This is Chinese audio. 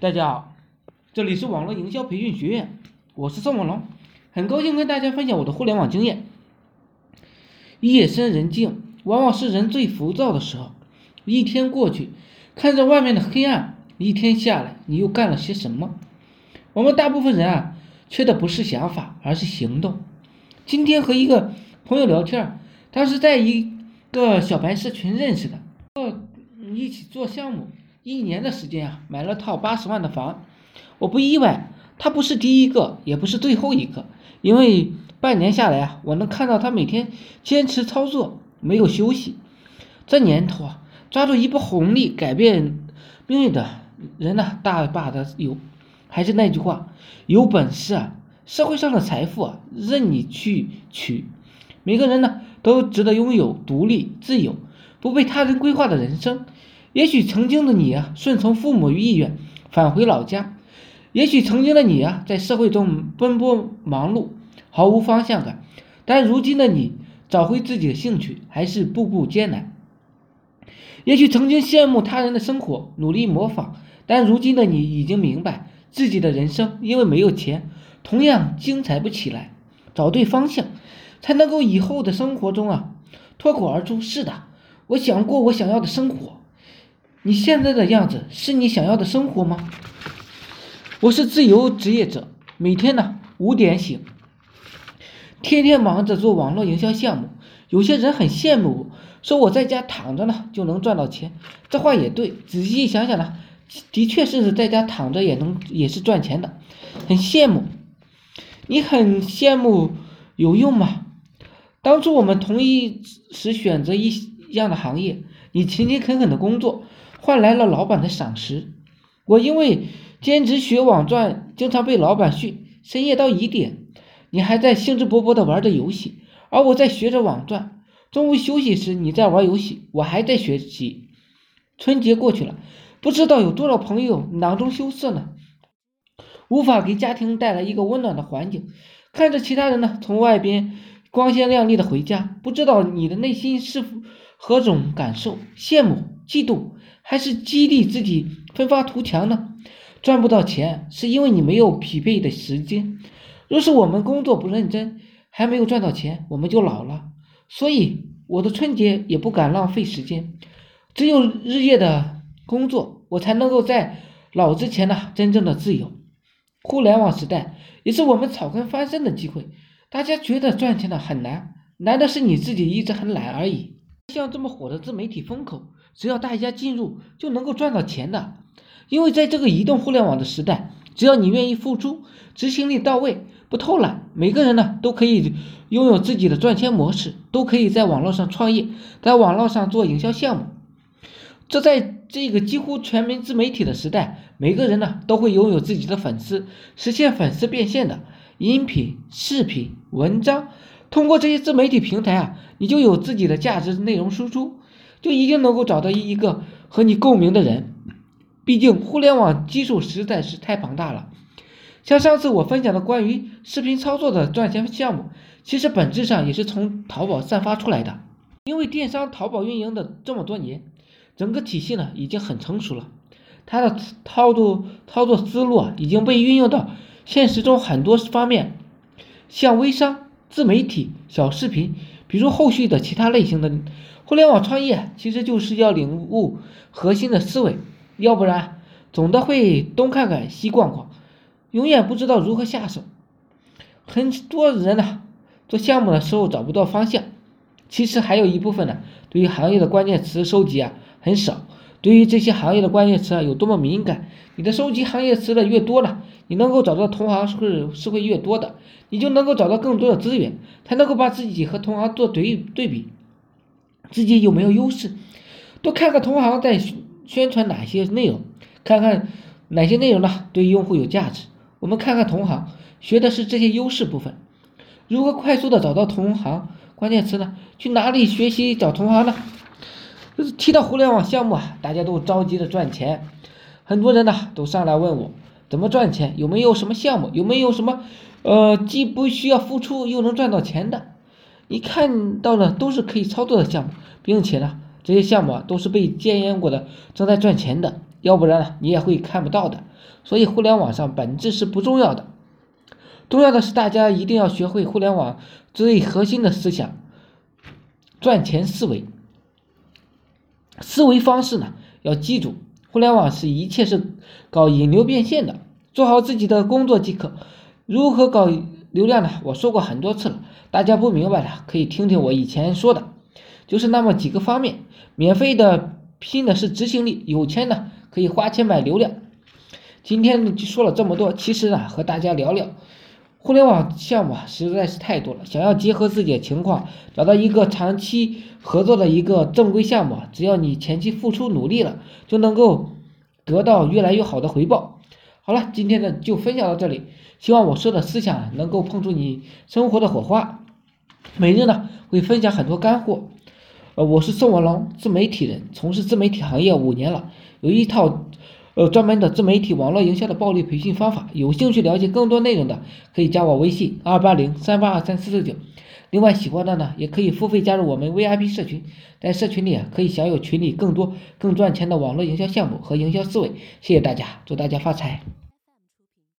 大家好，这里是网络营销培训学院，我是宋文龙，很高兴跟大家分享我的互联网经验。夜深人静，往往是人最浮躁的时候。一天过去，看着外面的黑暗，一天下来，你又干了些什么？我们大部分人啊，缺的不是想法，而是行动。今天和一个朋友聊天，他是在一个小白社群认识的，呃，一起做项目。一年的时间啊，买了套八十万的房，我不意外，他不是第一个，也不是最后一个，因为半年下来啊，我能看到他每天坚持操作，没有休息。这年头啊，抓住一波红利改变命运的人呢，大把的有。还是那句话，有本事啊，社会上的财富啊，任你去取。每个人呢，都值得拥有独立、自由、不被他人规划的人生。也许曾经的你啊，顺从父母意愿返回老家；也许曾经的你啊，在社会中奔波忙碌，毫无方向感。但如今的你，找回自己的兴趣还是步步艰难。也许曾经羡慕他人的生活，努力模仿，但如今的你已经明白，自己的人生因为没有钱，同样精彩不起来。找对方向，才能够以后的生活中啊，脱口而出：是的，我想过我想要的生活。你现在的样子是你想要的生活吗？我是自由职业者，每天呢五点醒，天天忙着做网络营销项目。有些人很羡慕我，说我在家躺着呢就能赚到钱。这话也对，仔细想想呢，的确是在家躺着也能也是赚钱的，很羡慕。你很羡慕有用吗？当初我们同一时选择一样的行业，你勤勤恳恳的工作。换来了老板的赏识。我因为兼职学网赚，经常被老板训，深夜到一点，你还在兴致勃勃地玩着游戏，而我在学着网赚。中午休息时，你在玩游戏，我还在学习。春节过去了，不知道有多少朋友囊中羞涩呢，无法给家庭带来一个温暖的环境。看着其他人呢，从外边光鲜亮丽的回家，不知道你的内心是何种感受？羡慕、嫉妒。还是激励自己奋发图强呢？赚不到钱是因为你没有匹配的时间。若是我们工作不认真，还没有赚到钱，我们就老了。所以我的春节也不敢浪费时间，只有日夜的工作，我才能够在老之前呢真正的自由。互联网时代也是我们草根翻身的机会。大家觉得赚钱的很难，难的是你自己一直很懒而已。像这么火的自媒体风口。只要大家进入，就能够赚到钱的。因为在这个移动互联网的时代，只要你愿意付出，执行力到位，不偷懒，每个人呢都可以拥有自己的赚钱模式，都可以在网络上创业，在网络上做营销项目。这在这个几乎全民自媒体的时代，每个人呢都会拥有自己的粉丝，实现粉丝变现的音频、视频、文章，通过这些自媒体平台啊，你就有自己的价值内容输出。就一定能够找到一一个和你共鸣的人，毕竟互联网基数实在是太庞大了。像上次我分享的关于视频操作的赚钱项目，其实本质上也是从淘宝散发出来的。因为电商淘宝运营的这么多年，整个体系呢已经很成熟了，它的操作操作思路啊已经被运用到现实中很多方面，像微商、自媒体、小视频，比如后续的其他类型的。互联网创业其实就是要领悟核心的思维，要不然总的会东看看西逛逛，永远不知道如何下手。很多人呢做项目的时候找不到方向，其实还有一部分呢对于行业的关键词收集啊很少。对于这些行业的关键词啊有多么敏感，你的收集行业词的越多呢，你能够找到同行是是会越多的，你就能够找到更多的资源，才能够把自己和同行做对对比。自己有没有优势？多看看同行在宣传哪些内容，看看哪些内容呢对用户有价值。我们看看同行，学的是这些优势部分。如何快速的找到同行关键词呢？去哪里学习找同行呢？就是提到互联网项目啊，大家都着急的赚钱，很多人呢都上来问我怎么赚钱，有没有什么项目，有没有什么呃既不需要付出又能赚到钱的？你看到的都是可以操作的项目，并且呢，这些项目啊都是被检验过的，正在赚钱的。要不然呢你也会看不到的。所以互联网上本质是不重要的，重要的是大家一定要学会互联网最核心的思想——赚钱思维。思维方式呢，要记住，互联网是一切是搞引流变现的，做好自己的工作即可。如何搞流量呢？我说过很多次了，大家不明白的可以听听我以前说的，就是那么几个方面。免费的拼的是执行力，有钱呢可以花钱买流量。今天就说了这么多，其实呢和大家聊聊。互联网项目实在是太多了，想要结合自己的情况，找到一个长期合作的一个正规项目，只要你前期付出努力了，就能够得到越来越好的回报。好了，今天呢就分享到这里，希望我说的思想能够碰触你生活的火花。每日呢会分享很多干货。呃，我是宋文龙，自媒体人，从事自媒体行业五年了，有一套。呃，专门的自媒体网络营销的暴力培训方法，有兴趣了解更多内容的，可以加我微信二八零三八二三四四九。另外，喜欢的呢，也可以付费加入我们 VIP 社群，在社群里啊，可以享有群里更多更赚钱的网络营销项目和营销思维。谢谢大家，祝大家发财。